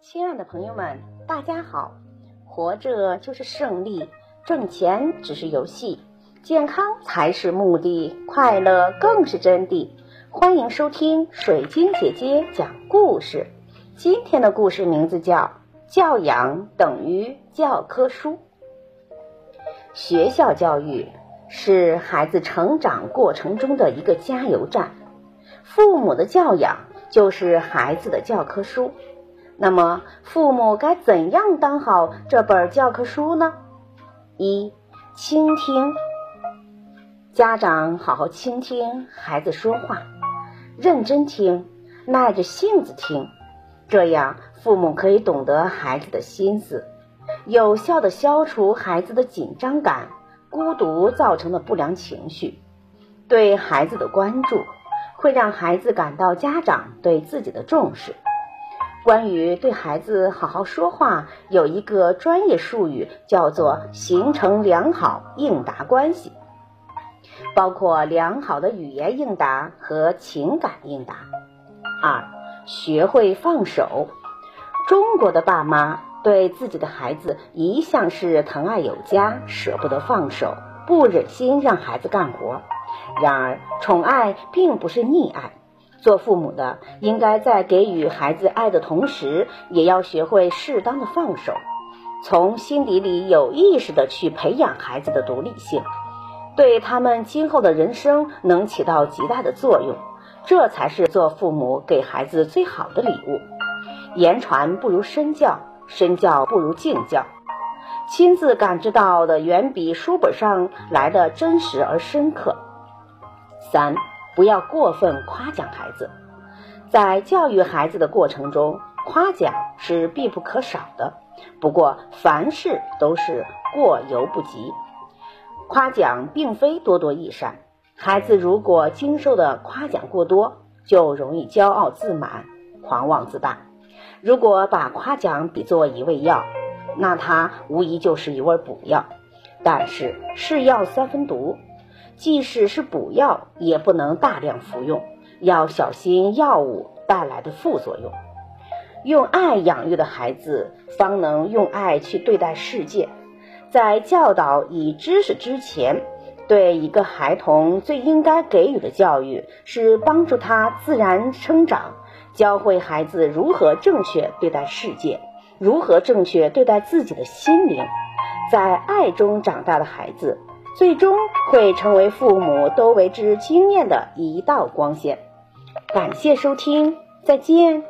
亲爱的朋友们，大家好！活着就是胜利，挣钱只是游戏，健康才是目的，快乐更是真谛。欢迎收听水晶姐姐讲故事。今天的故事名字叫《教养等于教科书》。学校教育是孩子成长过程中的一个加油站，父母的教养就是孩子的教科书。那么，父母该怎样当好这本教科书呢？一、倾听。家长好好倾听孩子说话，认真听，耐着性子听，这样父母可以懂得孩子的心思，有效的消除孩子的紧张感、孤独造成的不良情绪。对孩子的关注，会让孩子感到家长对自己的重视。关于对孩子好好说话，有一个专业术语叫做“形成良好应答关系”，包括良好的语言应答和情感应答。二、学会放手。中国的爸妈对自己的孩子一向是疼爱有加，舍不得放手，不忍心让孩子干活。然而，宠爱并不是溺爱。做父母的应该在给予孩子爱的同时，也要学会适当的放手，从心底里有意识的去培养孩子的独立性，对他们今后的人生能起到极大的作用。这才是做父母给孩子最好的礼物。言传不如身教，身教不如敬教，亲自感知到的远比书本上来的真实而深刻。三。不要过分夸奖孩子，在教育孩子的过程中，夸奖是必不可少的。不过，凡事都是过犹不及，夸奖并非多多益善。孩子如果经受的夸奖过多，就容易骄傲自满、狂妄自大。如果把夸奖比作一味药，那它无疑就是一味补药。但是，是药三分毒。即使是补药，也不能大量服用，要小心药物带来的副作用。用爱养育的孩子，方能用爱去对待世界。在教导以知识之前，对一个孩童最应该给予的教育，是帮助他自然生长，教会孩子如何正确对待世界，如何正确对待自己的心灵。在爱中长大的孩子。最终会成为父母都为之惊艳的一道光线。感谢收听，再见。